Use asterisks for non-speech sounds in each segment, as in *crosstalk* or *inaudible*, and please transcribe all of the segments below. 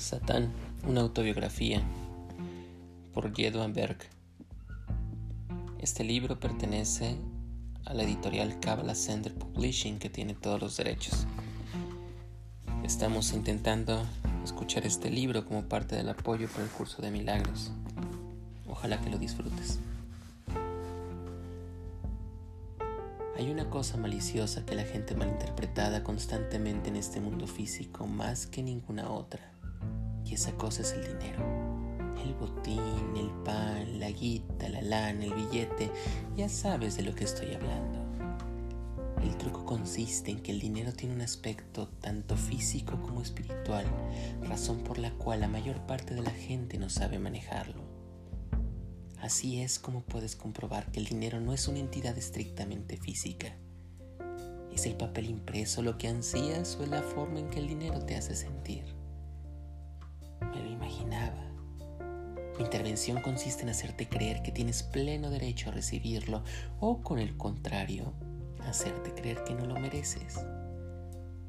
Satán, una autobiografía por Jedwan Berg. Este libro pertenece a la editorial Kabbalah Center Publishing que tiene todos los derechos. Estamos intentando escuchar este libro como parte del apoyo para el curso de milagros. Ojalá que lo disfrutes. Hay una cosa maliciosa que la gente malinterpretada constantemente en este mundo físico más que ninguna otra esa cosa es el dinero. El botín, el pan, la guita, la lana, el billete, ya sabes de lo que estoy hablando. El truco consiste en que el dinero tiene un aspecto tanto físico como espiritual, razón por la cual la mayor parte de la gente no sabe manejarlo. Así es como puedes comprobar que el dinero no es una entidad estrictamente física. Es el papel impreso lo que ansías o es la forma en que el dinero te hace sentir. Mi intervención consiste en hacerte creer que tienes pleno derecho a recibirlo o, con el contrario, hacerte creer que no lo mereces.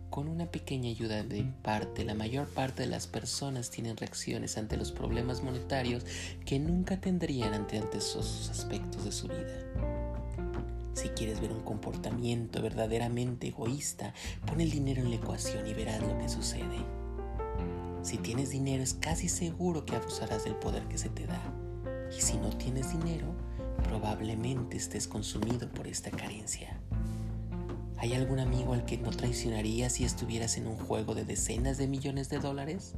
Con una pequeña ayuda de parte, la mayor parte de las personas tienen reacciones ante los problemas monetarios que nunca tendrían ante esos aspectos de su vida. Si quieres ver un comportamiento verdaderamente egoísta, pon el dinero en la ecuación y verás lo que sucede. Si tienes dinero es casi seguro que abusarás del poder que se te da. Y si no tienes dinero, probablemente estés consumido por esta carencia. ¿Hay algún amigo al que no traicionarías si estuvieras en un juego de decenas de millones de dólares?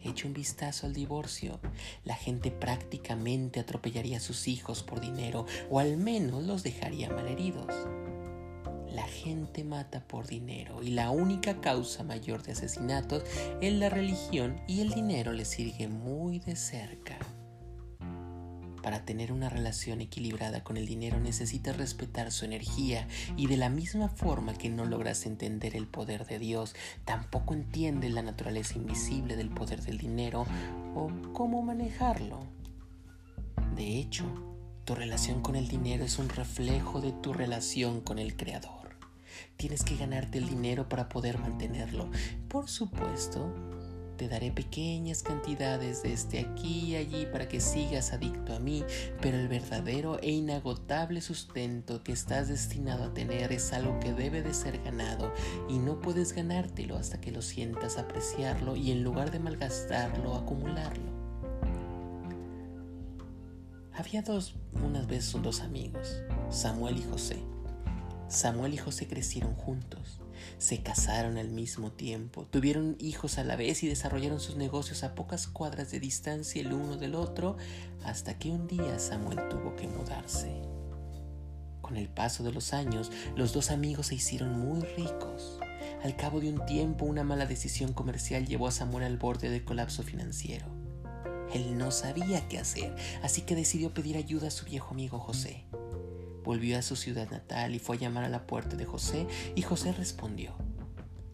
Echa un vistazo al divorcio. La gente prácticamente atropellaría a sus hijos por dinero o al menos los dejaría malheridos. La gente mata por dinero y la única causa mayor de asesinatos es la religión y el dinero le sigue muy de cerca. Para tener una relación equilibrada con el dinero necesitas respetar su energía y de la misma forma que no logras entender el poder de Dios, tampoco entiendes la naturaleza invisible del poder del dinero o cómo manejarlo. De hecho, tu relación con el dinero es un reflejo de tu relación con el Creador. Tienes que ganarte el dinero para poder mantenerlo. Por supuesto, te daré pequeñas cantidades de este aquí y allí para que sigas adicto a mí, pero el verdadero e inagotable sustento que estás destinado a tener es algo que debe de ser ganado y no puedes ganártelo hasta que lo sientas apreciarlo y en lugar de malgastarlo, acumularlo. Había dos, unas veces dos amigos, Samuel y José. Samuel y José crecieron juntos, se casaron al mismo tiempo, tuvieron hijos a la vez y desarrollaron sus negocios a pocas cuadras de distancia el uno del otro, hasta que un día Samuel tuvo que mudarse. Con el paso de los años, los dos amigos se hicieron muy ricos. Al cabo de un tiempo, una mala decisión comercial llevó a Samuel al borde del colapso financiero. Él no sabía qué hacer, así que decidió pedir ayuda a su viejo amigo José volvió a su ciudad natal y fue a llamar a la puerta de José y José respondió.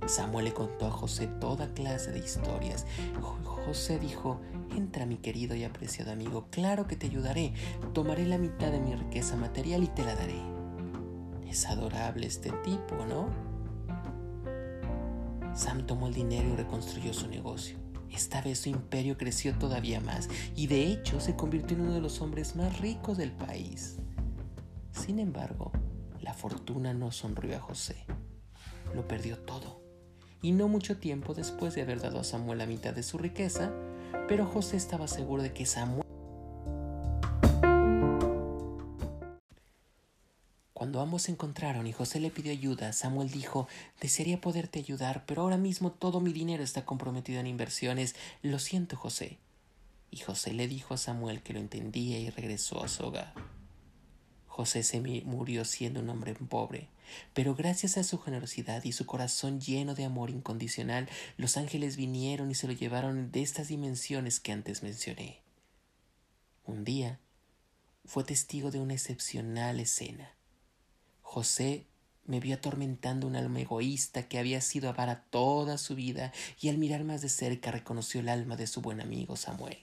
Samuel le contó a José toda clase de historias. José dijo, entra mi querido y apreciado amigo, claro que te ayudaré, tomaré la mitad de mi riqueza material y te la daré. Es adorable este tipo, ¿no? Sam tomó el dinero y reconstruyó su negocio. Esta vez su imperio creció todavía más y de hecho se convirtió en uno de los hombres más ricos del país. Sin embargo, la fortuna no sonrió a José. Lo perdió todo. Y no mucho tiempo después de haber dado a Samuel la mitad de su riqueza, pero José estaba seguro de que Samuel... Cuando ambos se encontraron y José le pidió ayuda, Samuel dijo, desearía poderte ayudar, pero ahora mismo todo mi dinero está comprometido en inversiones. Lo siento, José. Y José le dijo a Samuel que lo entendía y regresó a su hogar. José se murió siendo un hombre pobre, pero gracias a su generosidad y su corazón lleno de amor incondicional, los ángeles vinieron y se lo llevaron de estas dimensiones que antes mencioné. Un día fue testigo de una excepcional escena. José me vio atormentando un alma egoísta que había sido avara toda su vida y al mirar más de cerca reconoció el alma de su buen amigo Samuel.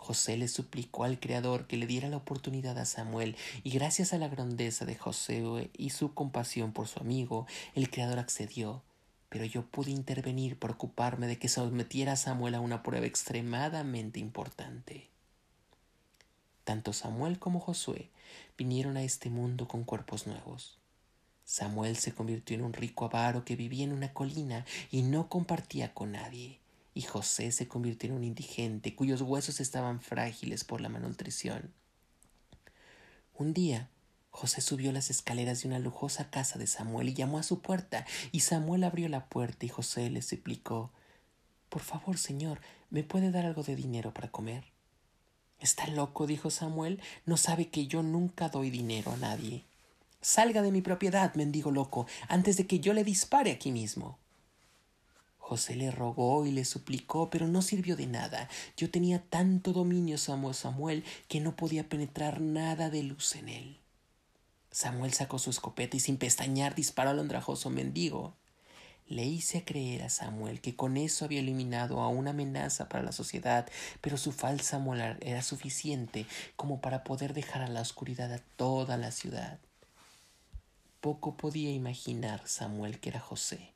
José le suplicó al Creador que le diera la oportunidad a Samuel, y gracias a la grandeza de José y su compasión por su amigo, el Creador accedió, pero yo pude intervenir por ocuparme de que sometiera a Samuel a una prueba extremadamente importante. Tanto Samuel como Josué vinieron a este mundo con cuerpos nuevos. Samuel se convirtió en un rico avaro que vivía en una colina y no compartía con nadie, y José se convirtió en un indigente cuyos huesos estaban frágiles por la malnutrición. Un día, José subió las escaleras de una lujosa casa de Samuel y llamó a su puerta, y Samuel abrió la puerta y José le suplicó Por favor, señor, ¿me puede dar algo de dinero para comer? Está loco, dijo Samuel, no sabe que yo nunca doy dinero a nadie. Salga de mi propiedad, mendigo loco, antes de que yo le dispare aquí mismo. José le rogó y le suplicó, pero no sirvió de nada. Yo tenía tanto dominio sobre Samuel que no podía penetrar nada de luz en él. Samuel sacó su escopeta y sin pestañear disparó al andrajoso mendigo. Le hice creer a Samuel que con eso había eliminado a una amenaza para la sociedad, pero su falsa moral era suficiente como para poder dejar a la oscuridad a toda la ciudad. Poco podía imaginar Samuel que era José,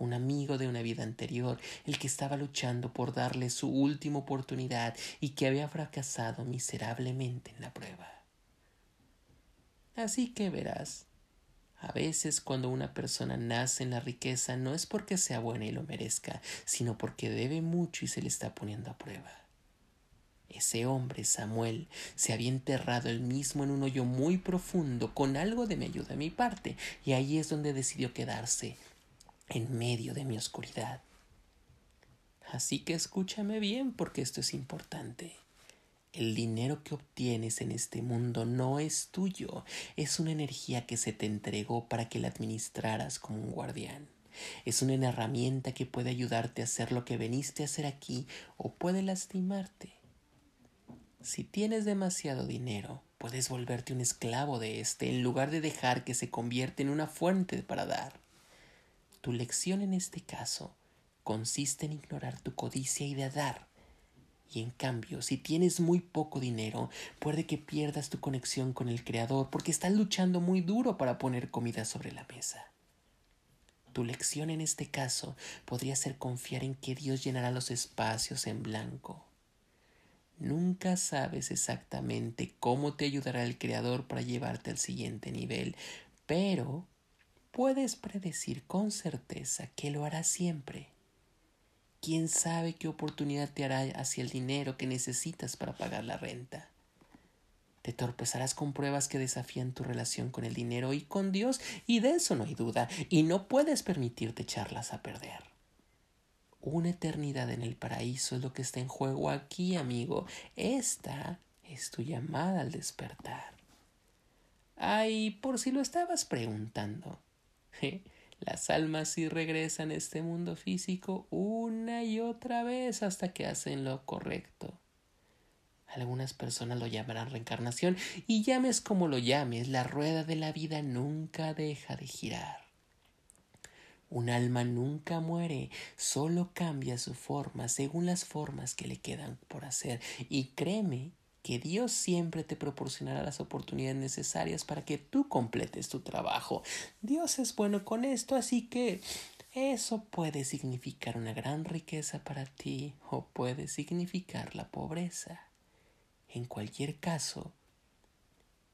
un amigo de una vida anterior, el que estaba luchando por darle su última oportunidad y que había fracasado miserablemente en la prueba. Así que verás, a veces cuando una persona nace en la riqueza no es porque sea buena y lo merezca, sino porque debe mucho y se le está poniendo a prueba. Ese hombre, Samuel, se había enterrado él mismo en un hoyo muy profundo con algo de mi ayuda de mi parte, y ahí es donde decidió quedarse, en medio de mi oscuridad. Así que escúchame bien porque esto es importante. El dinero que obtienes en este mundo no es tuyo, es una energía que se te entregó para que la administraras como un guardián. Es una herramienta que puede ayudarte a hacer lo que veniste a hacer aquí o puede lastimarte. Si tienes demasiado dinero, puedes volverte un esclavo de éste en lugar de dejar que se convierta en una fuente para dar. Tu lección en este caso consiste en ignorar tu codicia y de dar y en cambio, si tienes muy poco dinero, puede que pierdas tu conexión con el Creador porque estás luchando muy duro para poner comida sobre la mesa. Tu lección en este caso podría ser confiar en que Dios llenará los espacios en blanco. Nunca sabes exactamente cómo te ayudará el Creador para llevarte al siguiente nivel, pero puedes predecir con certeza que lo hará siempre. ¿Quién sabe qué oportunidad te hará hacia el dinero que necesitas para pagar la renta? Te torpezarás con pruebas que desafían tu relación con el dinero y con Dios, y de eso no hay duda, y no puedes permitirte echarlas a perder. Una eternidad en el paraíso es lo que está en juego aquí, amigo. Esta es tu llamada al despertar. Ay, por si lo estabas preguntando. *laughs* Las almas sí regresan a este mundo físico una y otra vez hasta que hacen lo correcto. Algunas personas lo llamarán reencarnación y llames como lo llames, la rueda de la vida nunca deja de girar. Un alma nunca muere, solo cambia su forma según las formas que le quedan por hacer. Y créeme que Dios siempre te proporcionará las oportunidades necesarias para que tú completes tu trabajo. Dios es bueno con esto, así que eso puede significar una gran riqueza para ti o puede significar la pobreza. En cualquier caso,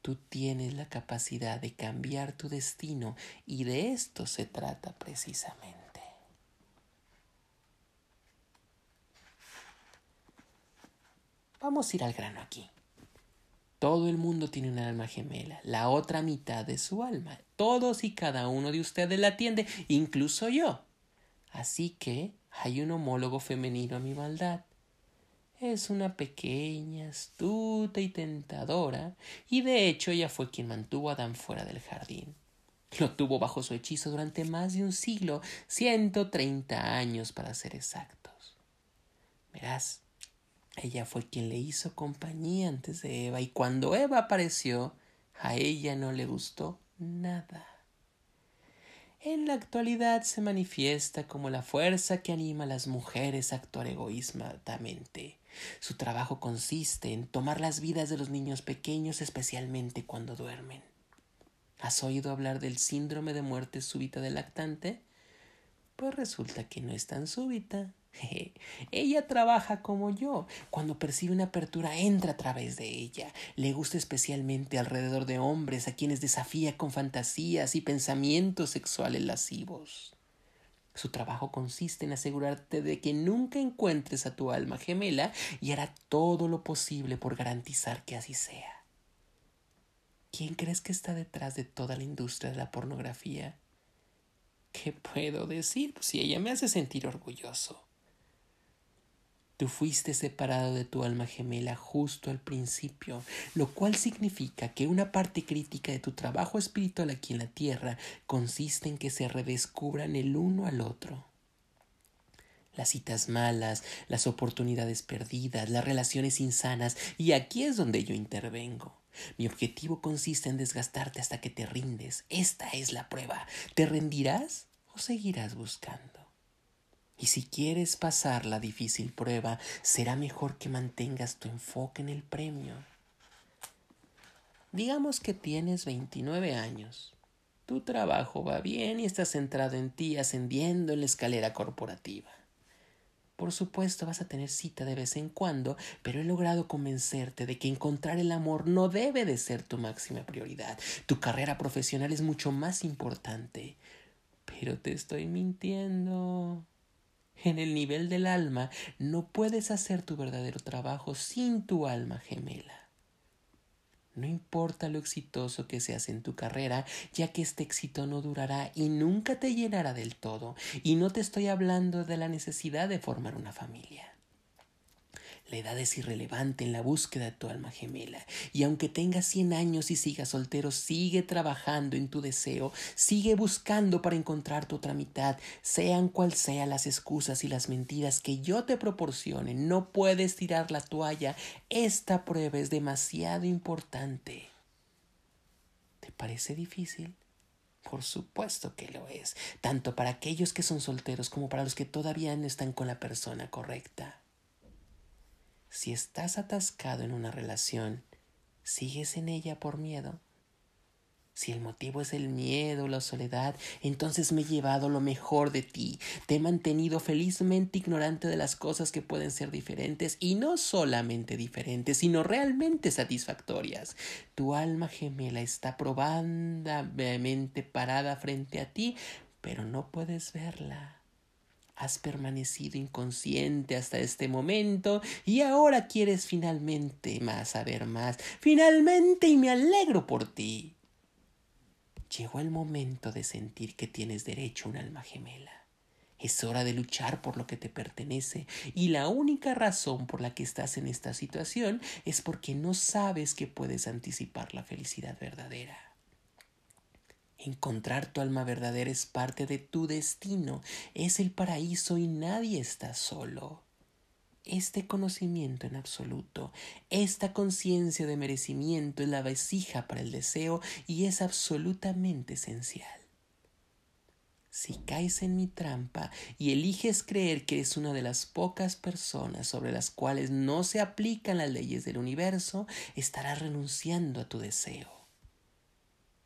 tú tienes la capacidad de cambiar tu destino y de esto se trata precisamente. Vamos a ir al grano aquí. Todo el mundo tiene un alma gemela, la otra mitad de su alma. Todos y cada uno de ustedes la atiende, incluso yo. Así que hay un homólogo femenino a mi maldad. Es una pequeña, astuta y tentadora, y de hecho ella fue quien mantuvo a Adán fuera del jardín. Lo tuvo bajo su hechizo durante más de un siglo, ciento treinta años para ser exactos. Verás, ella fue quien le hizo compañía antes de Eva y cuando Eva apareció, a ella no le gustó nada. En la actualidad se manifiesta como la fuerza que anima a las mujeres a actuar egoístamente. Su trabajo consiste en tomar las vidas de los niños pequeños, especialmente cuando duermen. ¿Has oído hablar del síndrome de muerte súbita del lactante? Pues resulta que no es tan súbita. *laughs* Ella trabaja como yo. Cuando percibe una apertura, entra a través de ella. Le gusta especialmente alrededor de hombres a quienes desafía con fantasías y pensamientos sexuales lascivos. Su trabajo consiste en asegurarte de que nunca encuentres a tu alma gemela y hará todo lo posible por garantizar que así sea. ¿Quién crees que está detrás de toda la industria de la pornografía? ¿Qué puedo decir? Si ella me hace sentir orgulloso. Tú fuiste separado de tu alma gemela justo al principio, lo cual significa que una parte crítica de tu trabajo espiritual aquí en la tierra consiste en que se redescubran el uno al otro. Las citas malas, las oportunidades perdidas, las relaciones insanas, y aquí es donde yo intervengo. Mi objetivo consiste en desgastarte hasta que te rindes. Esta es la prueba. ¿Te rendirás o seguirás buscando? Y si quieres pasar la difícil prueba, será mejor que mantengas tu enfoque en el premio. Digamos que tienes 29 años. Tu trabajo va bien y estás centrado en ti ascendiendo en la escalera corporativa. Por supuesto vas a tener cita de vez en cuando, pero he logrado convencerte de que encontrar el amor no debe de ser tu máxima prioridad. Tu carrera profesional es mucho más importante. Pero te estoy mintiendo. En el nivel del alma no puedes hacer tu verdadero trabajo sin tu alma gemela. No importa lo exitoso que seas en tu carrera, ya que este éxito no durará y nunca te llenará del todo. Y no te estoy hablando de la necesidad de formar una familia. La edad es irrelevante en la búsqueda de tu alma gemela. Y aunque tengas cien años y sigas soltero, sigue trabajando en tu deseo, sigue buscando para encontrar tu otra mitad, sean cual sean las excusas y las mentiras que yo te proporcione. No puedes tirar la toalla. Esta prueba es demasiado importante. ¿Te parece difícil? Por supuesto que lo es, tanto para aquellos que son solteros como para los que todavía no están con la persona correcta. Si estás atascado en una relación, ¿sigues en ella por miedo? Si el motivo es el miedo la soledad, entonces me he llevado lo mejor de ti, te he mantenido felizmente ignorante de las cosas que pueden ser diferentes y no solamente diferentes, sino realmente satisfactorias. Tu alma gemela está probandamente parada frente a ti, pero no puedes verla. Has permanecido inconsciente hasta este momento y ahora quieres finalmente más saber más. Finalmente y me alegro por ti. Llegó el momento de sentir que tienes derecho a un alma gemela. Es hora de luchar por lo que te pertenece y la única razón por la que estás en esta situación es porque no sabes que puedes anticipar la felicidad verdadera. Encontrar tu alma verdadera es parte de tu destino, es el paraíso y nadie está solo. Este conocimiento en absoluto, esta conciencia de merecimiento es la vasija para el deseo y es absolutamente esencial. Si caes en mi trampa y eliges creer que eres una de las pocas personas sobre las cuales no se aplican las leyes del universo, estarás renunciando a tu deseo.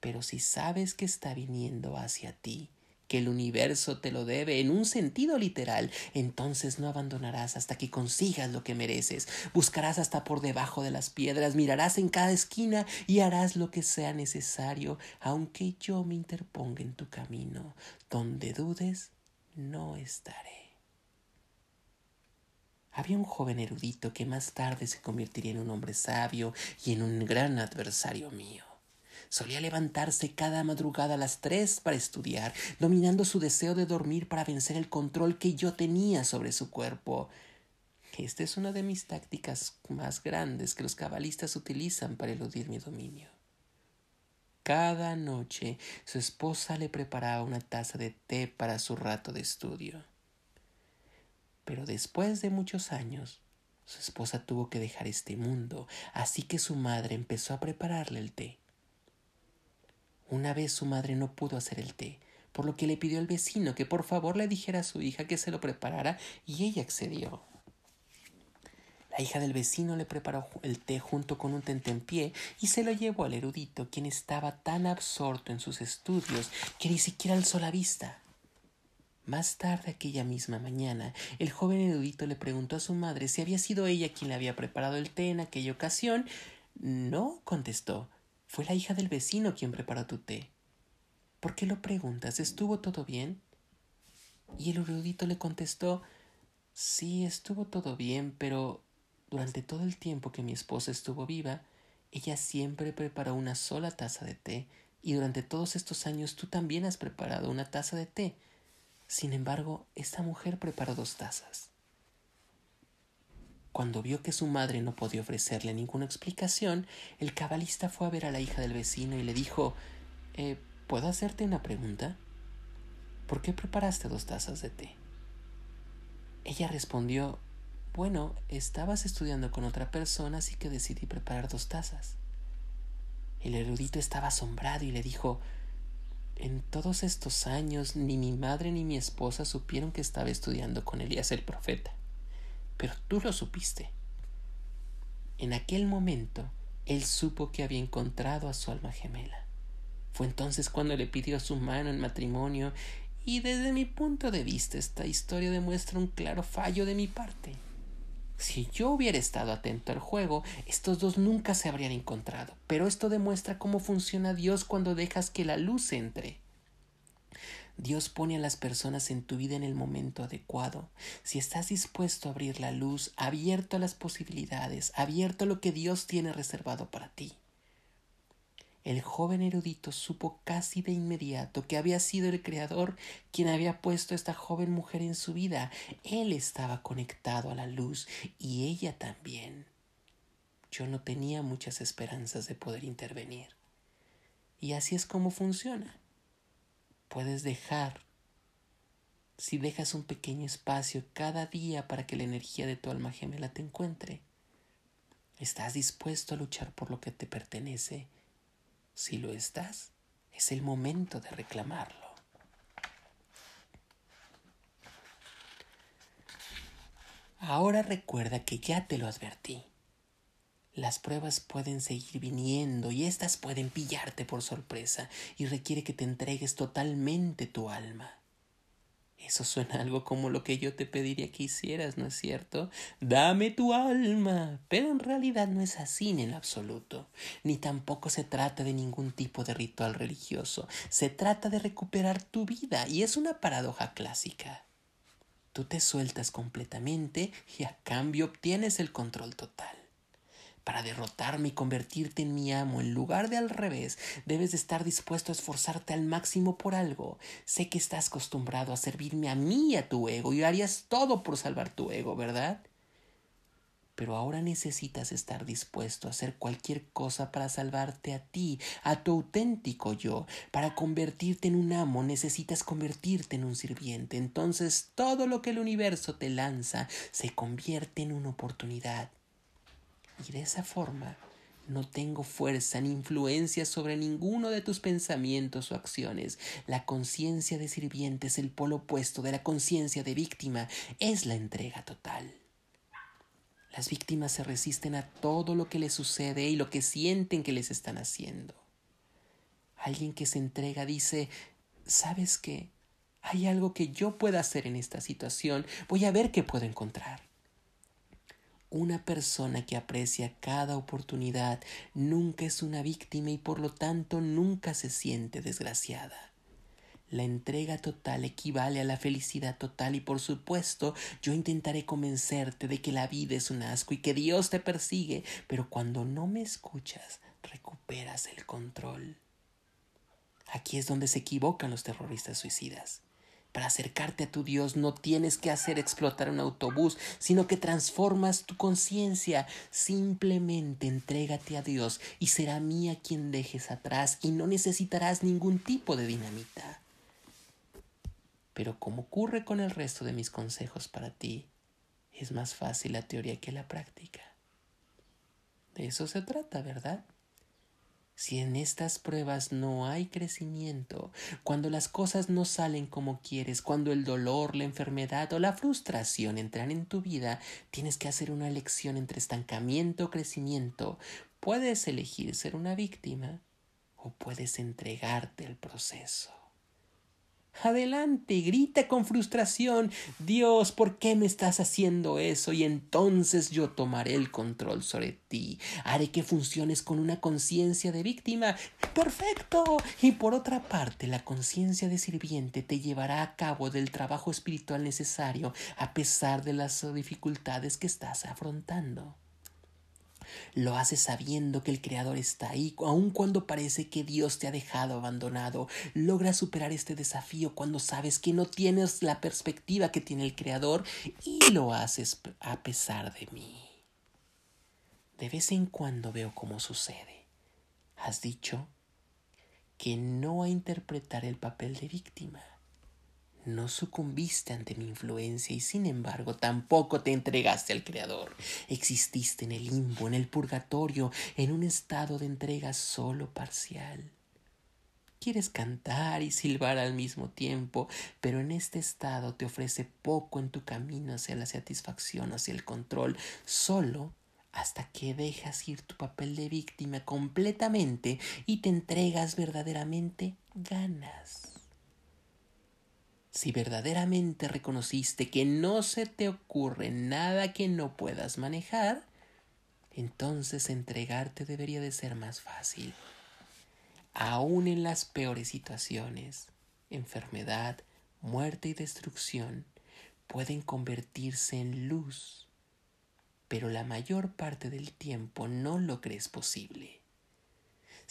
Pero si sabes que está viniendo hacia ti, que el universo te lo debe en un sentido literal, entonces no abandonarás hasta que consigas lo que mereces. Buscarás hasta por debajo de las piedras, mirarás en cada esquina y harás lo que sea necesario, aunque yo me interponga en tu camino. Donde dudes, no estaré. Había un joven erudito que más tarde se convertiría en un hombre sabio y en un gran adversario mío. Solía levantarse cada madrugada a las tres para estudiar, dominando su deseo de dormir para vencer el control que yo tenía sobre su cuerpo. Esta es una de mis tácticas más grandes que los cabalistas utilizan para eludir mi dominio. Cada noche su esposa le preparaba una taza de té para su rato de estudio. Pero después de muchos años, su esposa tuvo que dejar este mundo, así que su madre empezó a prepararle el té. Una vez su madre no pudo hacer el té, por lo que le pidió al vecino que por favor le dijera a su hija que se lo preparara y ella accedió. La hija del vecino le preparó el té junto con un tentempié y se lo llevó al erudito, quien estaba tan absorto en sus estudios que ni siquiera alzó la vista. Más tarde aquella misma mañana, el joven erudito le preguntó a su madre si había sido ella quien le había preparado el té en aquella ocasión. No, contestó. Fue la hija del vecino quien preparó tu té. ¿Por qué lo preguntas? ¿Estuvo todo bien? Y el erudito le contestó Sí, estuvo todo bien, pero durante todo el tiempo que mi esposa estuvo viva, ella siempre preparó una sola taza de té, y durante todos estos años tú también has preparado una taza de té. Sin embargo, esta mujer preparó dos tazas. Cuando vio que su madre no podía ofrecerle ninguna explicación, el cabalista fue a ver a la hija del vecino y le dijo eh, ¿Puedo hacerte una pregunta? ¿Por qué preparaste dos tazas de té? Ella respondió Bueno, estabas estudiando con otra persona, así que decidí preparar dos tazas. El erudito estaba asombrado y le dijo En todos estos años ni mi madre ni mi esposa supieron que estaba estudiando con Elías el profeta pero tú lo supiste. En aquel momento, él supo que había encontrado a su alma gemela. Fue entonces cuando le pidió su mano en matrimonio y desde mi punto de vista esta historia demuestra un claro fallo de mi parte. Si yo hubiera estado atento al juego, estos dos nunca se habrían encontrado, pero esto demuestra cómo funciona Dios cuando dejas que la luz entre. Dios pone a las personas en tu vida en el momento adecuado. Si estás dispuesto a abrir la luz, abierto a las posibilidades, abierto a lo que Dios tiene reservado para ti. El joven erudito supo casi de inmediato que había sido el Creador quien había puesto a esta joven mujer en su vida. Él estaba conectado a la luz y ella también. Yo no tenía muchas esperanzas de poder intervenir. Y así es como funciona puedes dejar, si dejas un pequeño espacio cada día para que la energía de tu alma gemela te encuentre, ¿estás dispuesto a luchar por lo que te pertenece? Si lo estás, es el momento de reclamarlo. Ahora recuerda que ya te lo advertí. Las pruebas pueden seguir viniendo y éstas pueden pillarte por sorpresa y requiere que te entregues totalmente tu alma. Eso suena algo como lo que yo te pediría que hicieras, ¿no es cierto? Dame tu alma. Pero en realidad no es así en el absoluto. Ni tampoco se trata de ningún tipo de ritual religioso. Se trata de recuperar tu vida y es una paradoja clásica. Tú te sueltas completamente y a cambio obtienes el control total. Para derrotarme y convertirte en mi amo en lugar de al revés, debes de estar dispuesto a esforzarte al máximo por algo. Sé que estás acostumbrado a servirme a mí y a tu ego y harías todo por salvar tu ego, ¿verdad? Pero ahora necesitas estar dispuesto a hacer cualquier cosa para salvarte a ti, a tu auténtico yo. Para convertirte en un amo necesitas convertirte en un sirviente. Entonces todo lo que el universo te lanza se convierte en una oportunidad y de esa forma no tengo fuerza ni influencia sobre ninguno de tus pensamientos o acciones. La conciencia de sirviente es el polo opuesto de la conciencia de víctima, es la entrega total. Las víctimas se resisten a todo lo que les sucede y lo que sienten que les están haciendo. Alguien que se entrega dice, ¿sabes qué? Hay algo que yo pueda hacer en esta situación, voy a ver qué puedo encontrar. Una persona que aprecia cada oportunidad nunca es una víctima y por lo tanto nunca se siente desgraciada. La entrega total equivale a la felicidad total y por supuesto yo intentaré convencerte de que la vida es un asco y que Dios te persigue, pero cuando no me escuchas recuperas el control. Aquí es donde se equivocan los terroristas suicidas. Para acercarte a tu Dios no tienes que hacer explotar un autobús, sino que transformas tu conciencia. Simplemente entrégate a Dios y será mía quien dejes atrás y no necesitarás ningún tipo de dinamita. Pero como ocurre con el resto de mis consejos para ti, es más fácil la teoría que la práctica. De eso se trata, ¿verdad? Si en estas pruebas no hay crecimiento, cuando las cosas no salen como quieres, cuando el dolor, la enfermedad o la frustración entran en tu vida, tienes que hacer una elección entre estancamiento o crecimiento. Puedes elegir ser una víctima o puedes entregarte al proceso. Adelante, grita con frustración, Dios, ¿por qué me estás haciendo eso? Y entonces yo tomaré el control sobre ti. Haré que funciones con una conciencia de víctima. Perfecto. Y por otra parte, la conciencia de sirviente te llevará a cabo del trabajo espiritual necesario a pesar de las dificultades que estás afrontando. Lo haces sabiendo que el Creador está ahí, aun cuando parece que Dios te ha dejado abandonado. Logras superar este desafío cuando sabes que no tienes la perspectiva que tiene el Creador y lo haces a pesar de mí. De vez en cuando veo cómo sucede. Has dicho que no a interpretar el papel de víctima. No sucumbiste ante mi influencia y sin embargo tampoco te entregaste al Creador. Exististe en el limbo, en el purgatorio, en un estado de entrega solo parcial. Quieres cantar y silbar al mismo tiempo, pero en este estado te ofrece poco en tu camino hacia la satisfacción, hacia el control, solo hasta que dejas ir tu papel de víctima completamente y te entregas verdaderamente, ganas. Si verdaderamente reconociste que no se te ocurre nada que no puedas manejar, entonces entregarte debería de ser más fácil. Aún en las peores situaciones, enfermedad, muerte y destrucción pueden convertirse en luz, pero la mayor parte del tiempo no lo crees posible.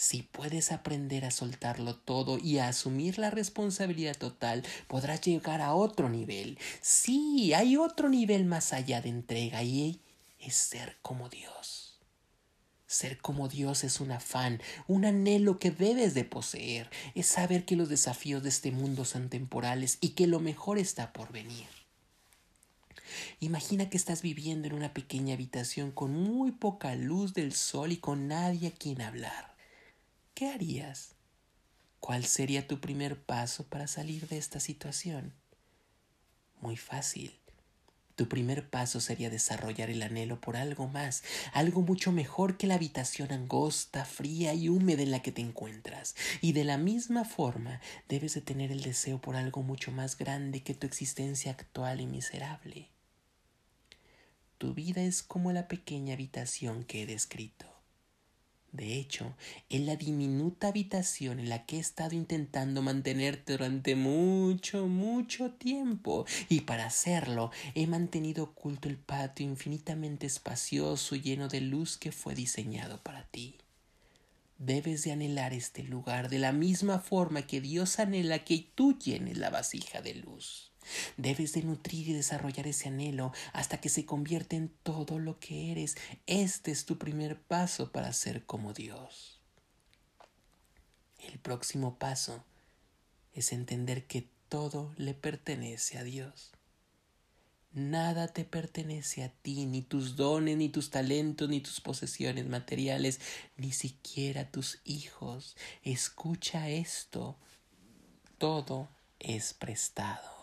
Si puedes aprender a soltarlo todo y a asumir la responsabilidad total, podrás llegar a otro nivel. Sí, hay otro nivel más allá de entrega y es ser como Dios. Ser como Dios es un afán, un anhelo que debes de poseer, es saber que los desafíos de este mundo son temporales y que lo mejor está por venir. Imagina que estás viviendo en una pequeña habitación con muy poca luz del sol y con nadie a quien hablar. ¿Qué harías? ¿Cuál sería tu primer paso para salir de esta situación? Muy fácil. Tu primer paso sería desarrollar el anhelo por algo más, algo mucho mejor que la habitación angosta, fría y húmeda en la que te encuentras. Y de la misma forma debes de tener el deseo por algo mucho más grande que tu existencia actual y miserable. Tu vida es como la pequeña habitación que he descrito. De hecho, en la diminuta habitación en la que he estado intentando mantenerte durante mucho, mucho tiempo, y para hacerlo he mantenido oculto el patio infinitamente espacioso y lleno de luz que fue diseñado para ti. Debes de anhelar este lugar de la misma forma que Dios anhela que tú llenes la vasija de luz. Debes de nutrir y desarrollar ese anhelo hasta que se convierte en todo lo que eres. Este es tu primer paso para ser como Dios. El próximo paso es entender que todo le pertenece a Dios. Nada te pertenece a ti, ni tus dones, ni tus talentos, ni tus posesiones materiales, ni siquiera tus hijos. Escucha esto. Todo es prestado.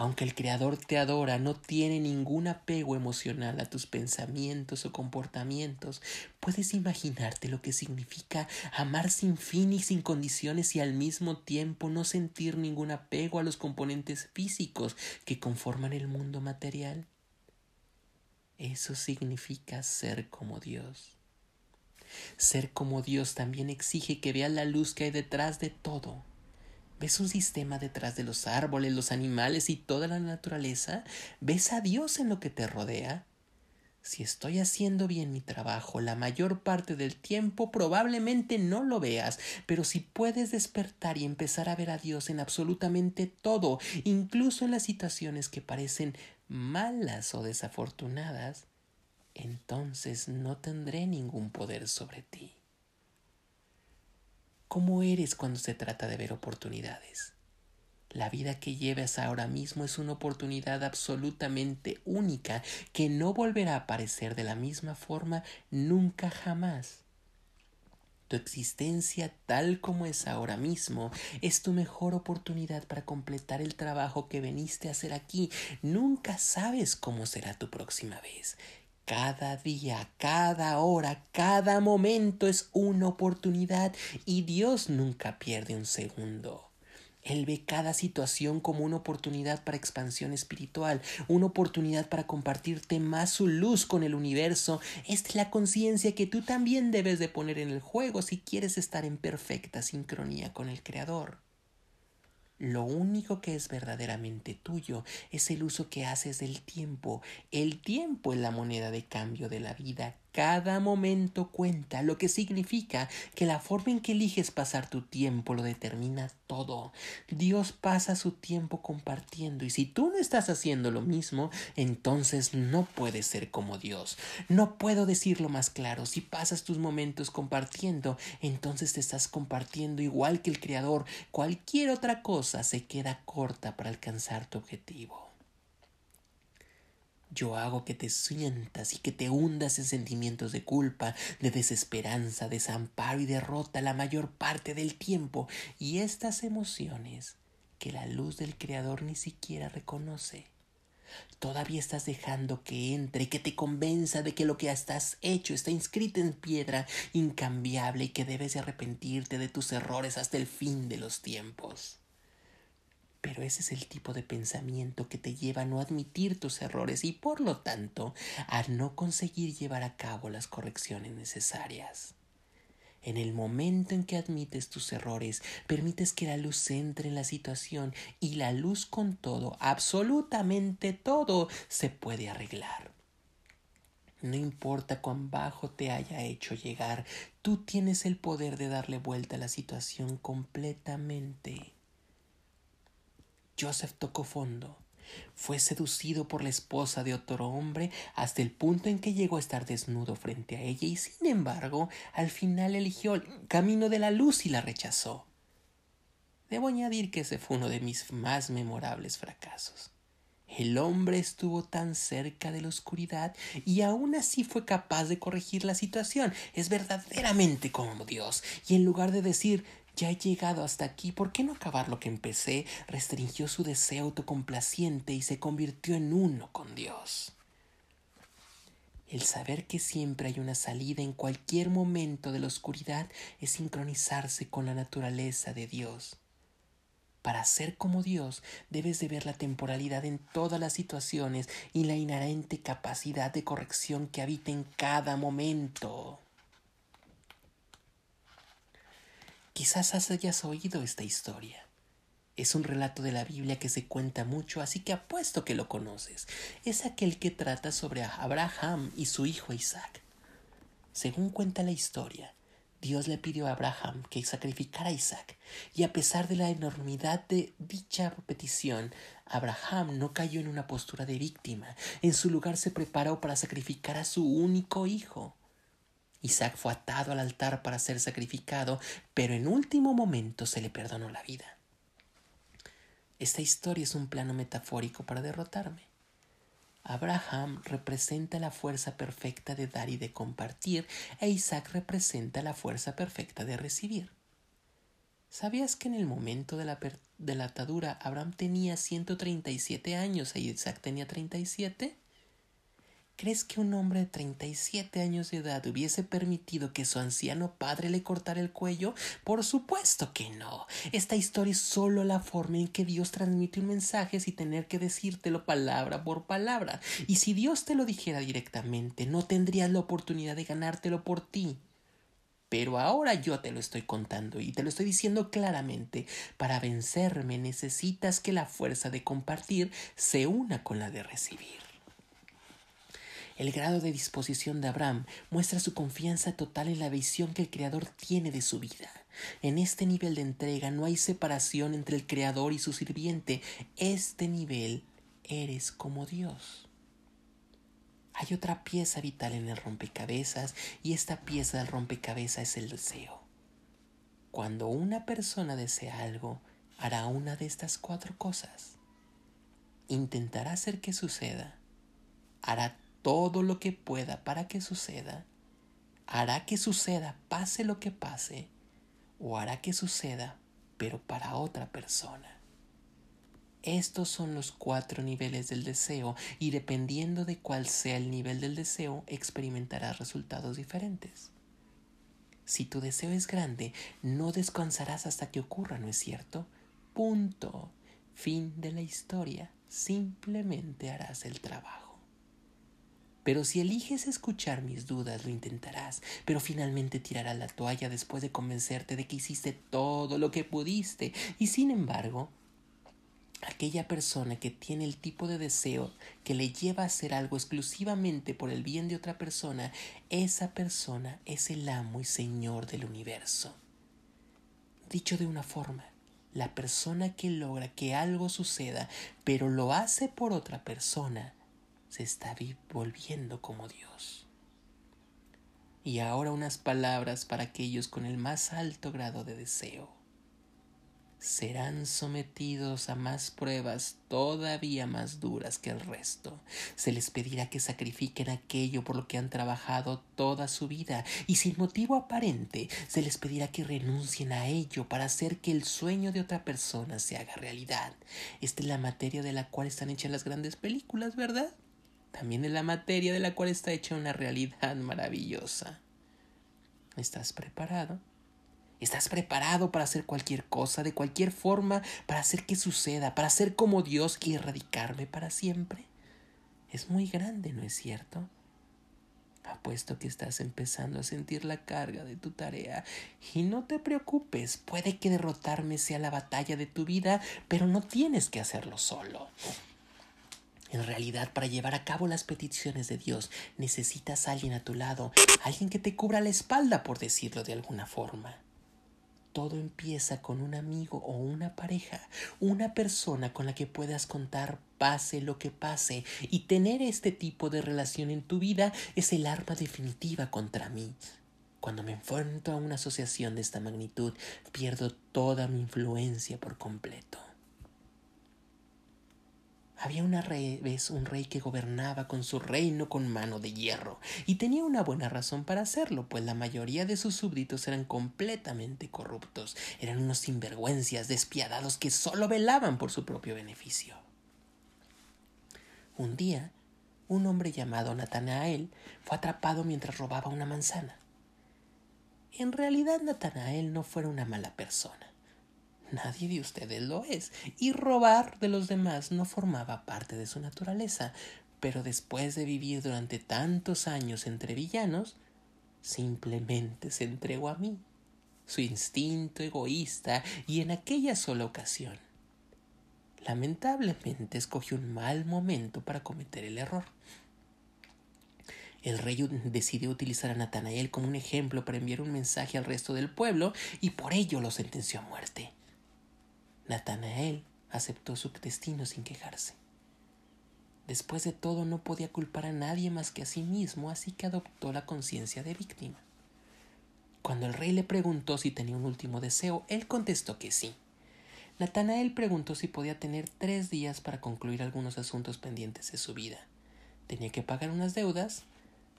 Aunque el Creador te adora, no tiene ningún apego emocional a tus pensamientos o comportamientos. Puedes imaginarte lo que significa amar sin fin y sin condiciones y al mismo tiempo no sentir ningún apego a los componentes físicos que conforman el mundo material. Eso significa ser como Dios. Ser como Dios también exige que veas la luz que hay detrás de todo ¿Ves un sistema detrás de los árboles, los animales y toda la naturaleza? ¿Ves a Dios en lo que te rodea? Si estoy haciendo bien mi trabajo la mayor parte del tiempo, probablemente no lo veas, pero si puedes despertar y empezar a ver a Dios en absolutamente todo, incluso en las situaciones que parecen malas o desafortunadas, entonces no tendré ningún poder sobre ti. ¿Cómo eres cuando se trata de ver oportunidades? La vida que llevas ahora mismo es una oportunidad absolutamente única que no volverá a aparecer de la misma forma nunca jamás. Tu existencia tal como es ahora mismo es tu mejor oportunidad para completar el trabajo que veniste a hacer aquí. Nunca sabes cómo será tu próxima vez. Cada día, cada hora, cada momento es una oportunidad y Dios nunca pierde un segundo. Él ve cada situación como una oportunidad para expansión espiritual, una oportunidad para compartirte más su luz con el universo. Esta es la conciencia que tú también debes de poner en el juego si quieres estar en perfecta sincronía con el Creador. Lo único que es verdaderamente tuyo es el uso que haces del tiempo. El tiempo es la moneda de cambio de la vida. Cada momento cuenta, lo que significa que la forma en que eliges pasar tu tiempo lo determina todo. Dios pasa su tiempo compartiendo y si tú no estás haciendo lo mismo, entonces no puedes ser como Dios. No puedo decirlo más claro. Si pasas tus momentos compartiendo, entonces te estás compartiendo igual que el Creador. Cualquier otra cosa se queda corta para alcanzar tu objetivo. Yo hago que te sientas y que te hundas en sentimientos de culpa, de desesperanza, desamparo y derrota la mayor parte del tiempo, y estas emociones que la luz del Creador ni siquiera reconoce. Todavía estás dejando que entre, que te convenza de que lo que estás hecho está inscrito en piedra, incambiable, y que debes de arrepentirte de tus errores hasta el fin de los tiempos. Pero ese es el tipo de pensamiento que te lleva a no admitir tus errores y por lo tanto a no conseguir llevar a cabo las correcciones necesarias. En el momento en que admites tus errores, permites que la luz entre en la situación y la luz con todo, absolutamente todo, se puede arreglar. No importa cuán bajo te haya hecho llegar, tú tienes el poder de darle vuelta a la situación completamente. Joseph tocó fondo. Fue seducido por la esposa de otro hombre hasta el punto en que llegó a estar desnudo frente a ella y sin embargo al final eligió el camino de la luz y la rechazó. Debo añadir que ese fue uno de mis más memorables fracasos. El hombre estuvo tan cerca de la oscuridad y aún así fue capaz de corregir la situación. Es verdaderamente como Dios. Y en lugar de decir ya he llegado hasta aquí, ¿por qué no acabar lo que empecé? Restringió su deseo autocomplaciente y se convirtió en uno con Dios. El saber que siempre hay una salida en cualquier momento de la oscuridad es sincronizarse con la naturaleza de Dios. Para ser como Dios debes de ver la temporalidad en todas las situaciones y la inherente capacidad de corrección que habita en cada momento. Quizás hayas oído esta historia. Es un relato de la Biblia que se cuenta mucho, así que apuesto que lo conoces. Es aquel que trata sobre Abraham y su hijo Isaac. Según cuenta la historia, Dios le pidió a Abraham que sacrificara a Isaac, y a pesar de la enormidad de dicha petición, Abraham no cayó en una postura de víctima. En su lugar se preparó para sacrificar a su único hijo. Isaac fue atado al altar para ser sacrificado, pero en último momento se le perdonó la vida. Esta historia es un plano metafórico para derrotarme. Abraham representa la fuerza perfecta de dar y de compartir, e Isaac representa la fuerza perfecta de recibir. ¿Sabías que en el momento de la, de la atadura Abraham tenía 137 años e Isaac tenía 37? ¿Crees que un hombre de 37 años de edad hubiese permitido que su anciano padre le cortara el cuello? Por supuesto que no. Esta historia es solo la forma en que Dios transmite un mensaje sin tener que decírtelo palabra por palabra. Y si Dios te lo dijera directamente, no tendrías la oportunidad de ganártelo por ti. Pero ahora yo te lo estoy contando y te lo estoy diciendo claramente. Para vencerme necesitas que la fuerza de compartir se una con la de recibir. El grado de disposición de Abraham muestra su confianza total en la visión que el Creador tiene de su vida. En este nivel de entrega no hay separación entre el Creador y su sirviente. Este nivel eres como Dios. Hay otra pieza vital en el rompecabezas y esta pieza del rompecabezas es el deseo. Cuando una persona desea algo, hará una de estas cuatro cosas. Intentará hacer que suceda, hará todo lo que pueda para que suceda, hará que suceda pase lo que pase, o hará que suceda pero para otra persona. Estos son los cuatro niveles del deseo y dependiendo de cuál sea el nivel del deseo experimentarás resultados diferentes. Si tu deseo es grande, no descansarás hasta que ocurra, ¿no es cierto? Punto. Fin de la historia. Simplemente harás el trabajo. Pero si eliges escuchar mis dudas, lo intentarás, pero finalmente tirarás la toalla después de convencerte de que hiciste todo lo que pudiste. Y sin embargo, aquella persona que tiene el tipo de deseo que le lleva a hacer algo exclusivamente por el bien de otra persona, esa persona es el amo y señor del universo. Dicho de una forma, la persona que logra que algo suceda, pero lo hace por otra persona, se está volviendo como Dios. Y ahora unas palabras para aquellos con el más alto grado de deseo serán sometidos a más pruebas todavía más duras que el resto. Se les pedirá que sacrifiquen aquello por lo que han trabajado toda su vida y sin motivo aparente se les pedirá que renuncien a ello para hacer que el sueño de otra persona se haga realidad. Esta es la materia de la cual están hechas las grandes películas, ¿verdad? También es la materia de la cual está hecha una realidad maravillosa. ¿Estás preparado? ¿Estás preparado para hacer cualquier cosa, de cualquier forma, para hacer que suceda, para ser como Dios y erradicarme para siempre? Es muy grande, ¿no es cierto? Apuesto que estás empezando a sentir la carga de tu tarea. Y no te preocupes, puede que derrotarme sea la batalla de tu vida, pero no tienes que hacerlo solo. En realidad, para llevar a cabo las peticiones de Dios, necesitas a alguien a tu lado, alguien que te cubra la espalda, por decirlo de alguna forma. Todo empieza con un amigo o una pareja, una persona con la que puedas contar pase lo que pase, y tener este tipo de relación en tu vida es el arma definitiva contra mí. Cuando me enfrento a una asociación de esta magnitud, pierdo toda mi influencia por completo. Había una vez un rey que gobernaba con su reino con mano de hierro, y tenía una buena razón para hacerlo, pues la mayoría de sus súbditos eran completamente corruptos, eran unos sinvergüencias despiadados que solo velaban por su propio beneficio. Un día, un hombre llamado Natanael fue atrapado mientras robaba una manzana. En realidad Natanael no fuera una mala persona. Nadie de ustedes lo es, y robar de los demás no formaba parte de su naturaleza, pero después de vivir durante tantos años entre villanos, simplemente se entregó a mí, su instinto egoísta, y en aquella sola ocasión. Lamentablemente escogió un mal momento para cometer el error. El rey decidió utilizar a Natanael como un ejemplo para enviar un mensaje al resto del pueblo y por ello lo sentenció a muerte. Natanael aceptó su destino sin quejarse. Después de todo no podía culpar a nadie más que a sí mismo, así que adoptó la conciencia de víctima. Cuando el rey le preguntó si tenía un último deseo, él contestó que sí. Natanael preguntó si podía tener tres días para concluir algunos asuntos pendientes de su vida. Tenía que pagar unas deudas,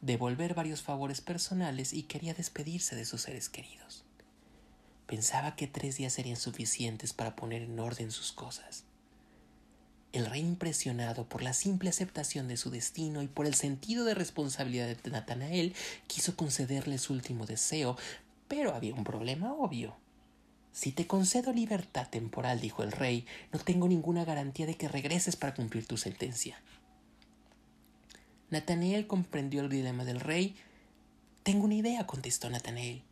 devolver varios favores personales y quería despedirse de sus seres queridos. Pensaba que tres días serían suficientes para poner en orden sus cosas. El rey, impresionado por la simple aceptación de su destino y por el sentido de responsabilidad de Natanael, quiso concederle su último deseo, pero había un problema obvio. Si te concedo libertad temporal, dijo el rey, no tengo ninguna garantía de que regreses para cumplir tu sentencia. Natanael comprendió el dilema del rey. Tengo una idea, contestó Natanael.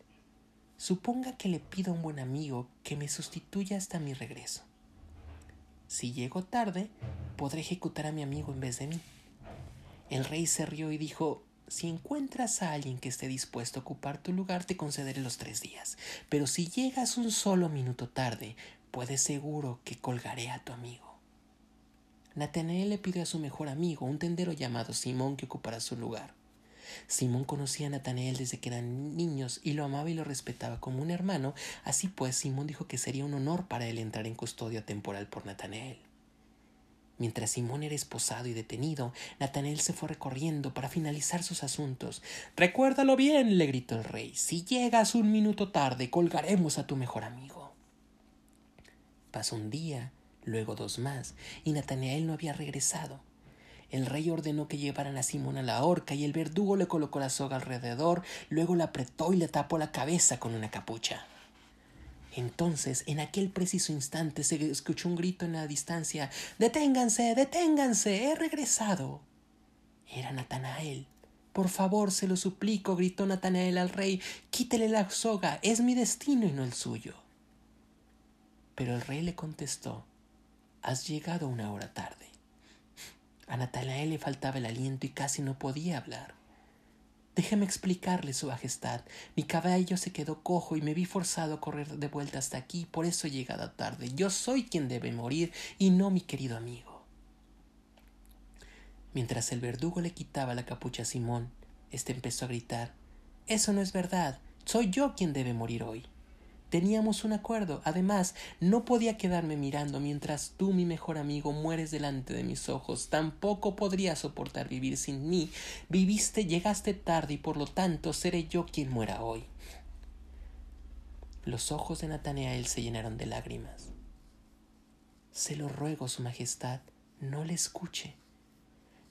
Suponga que le pido a un buen amigo que me sustituya hasta mi regreso. Si llego tarde, podré ejecutar a mi amigo en vez de mí. El rey se rió y dijo Si encuentras a alguien que esté dispuesto a ocupar tu lugar, te concederé los tres días. Pero si llegas un solo minuto tarde, puedes seguro que colgaré a tu amigo. Natanael le pidió a su mejor amigo, un tendero llamado Simón, que ocupara su lugar. Simón conocía a Natanael desde que eran niños y lo amaba y lo respetaba como un hermano, así pues Simón dijo que sería un honor para él entrar en custodia temporal por Natanael. Mientras Simón era esposado y detenido, Natanael se fue recorriendo para finalizar sus asuntos. Recuérdalo bien, le gritó el rey. Si llegas un minuto tarde, colgaremos a tu mejor amigo. Pasó un día, luego dos más, y Natanael no había regresado. El rey ordenó que llevaran a Simón a la horca y el verdugo le colocó la soga alrededor, luego la apretó y le tapó la cabeza con una capucha. Entonces, en aquel preciso instante se escuchó un grito en la distancia Deténganse, deténganse, he regresado. Era Natanael. Por favor, se lo suplico, gritó Natanael al rey, quítele la soga, es mi destino y no el suyo. Pero el rey le contestó Has llegado una hora tarde. A Natanael le faltaba el aliento y casi no podía hablar. Déjeme explicarle, Su Majestad. Mi caballo se quedó cojo y me vi forzado a correr de vuelta hasta aquí, por eso he llegado tarde. Yo soy quien debe morir y no mi querido amigo. Mientras el verdugo le quitaba la capucha a Simón, éste empezó a gritar Eso no es verdad. Soy yo quien debe morir hoy. Teníamos un acuerdo. Además, no podía quedarme mirando mientras tú, mi mejor amigo, mueres delante de mis ojos. Tampoco podría soportar vivir sin mí. Viviste, llegaste tarde y por lo tanto seré yo quien muera hoy. Los ojos de Natanael se llenaron de lágrimas. Se lo ruego, Su Majestad, no le escuche.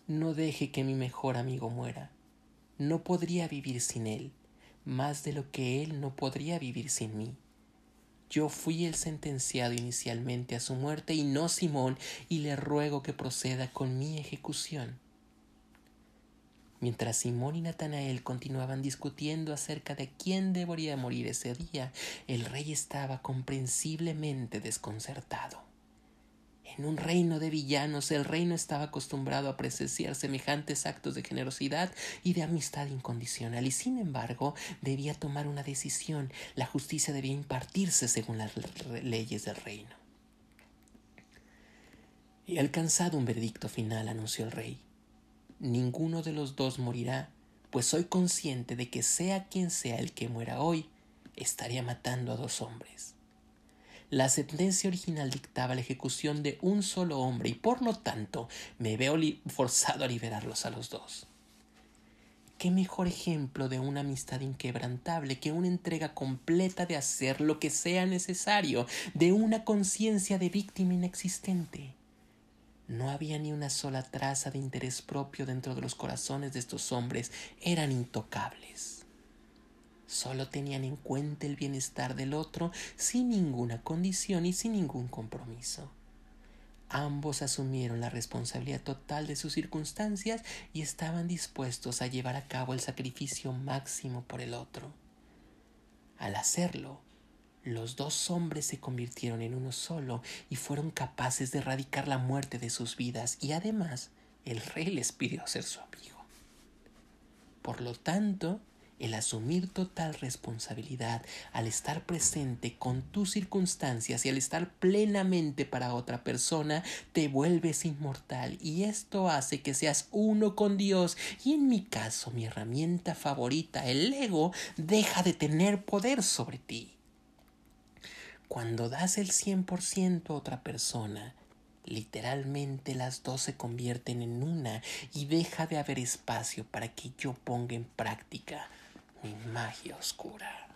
No deje que mi mejor amigo muera. No podría vivir sin él, más de lo que él no podría vivir sin mí. Yo fui el sentenciado inicialmente a su muerte y no Simón, y le ruego que proceda con mi ejecución. Mientras Simón y Natanael continuaban discutiendo acerca de quién debería morir ese día, el rey estaba comprensiblemente desconcertado. En un reino de villanos el reino estaba acostumbrado a presenciar semejantes actos de generosidad y de amistad incondicional y sin embargo debía tomar una decisión. La justicia debía impartirse según las leyes del reino. He alcanzado un veredicto final, anunció el rey. Ninguno de los dos morirá, pues soy consciente de que sea quien sea el que muera hoy, estaría matando a dos hombres. La sentencia original dictaba la ejecución de un solo hombre y por lo tanto me veo forzado a liberarlos a los dos. ¿Qué mejor ejemplo de una amistad inquebrantable que una entrega completa de hacer lo que sea necesario, de una conciencia de víctima inexistente? No había ni una sola traza de interés propio dentro de los corazones de estos hombres, eran intocables. Solo tenían en cuenta el bienestar del otro sin ninguna condición y sin ningún compromiso. Ambos asumieron la responsabilidad total de sus circunstancias y estaban dispuestos a llevar a cabo el sacrificio máximo por el otro. Al hacerlo, los dos hombres se convirtieron en uno solo y fueron capaces de erradicar la muerte de sus vidas y además el rey les pidió ser su amigo. Por lo tanto, el asumir total responsabilidad al estar presente con tus circunstancias y al estar plenamente para otra persona, te vuelves inmortal y esto hace que seas uno con Dios y en mi caso mi herramienta favorita, el ego, deja de tener poder sobre ti. Cuando das el 100% a otra persona, Literalmente las dos se convierten en una y deja de haber espacio para que yo ponga en práctica mi magia oscura.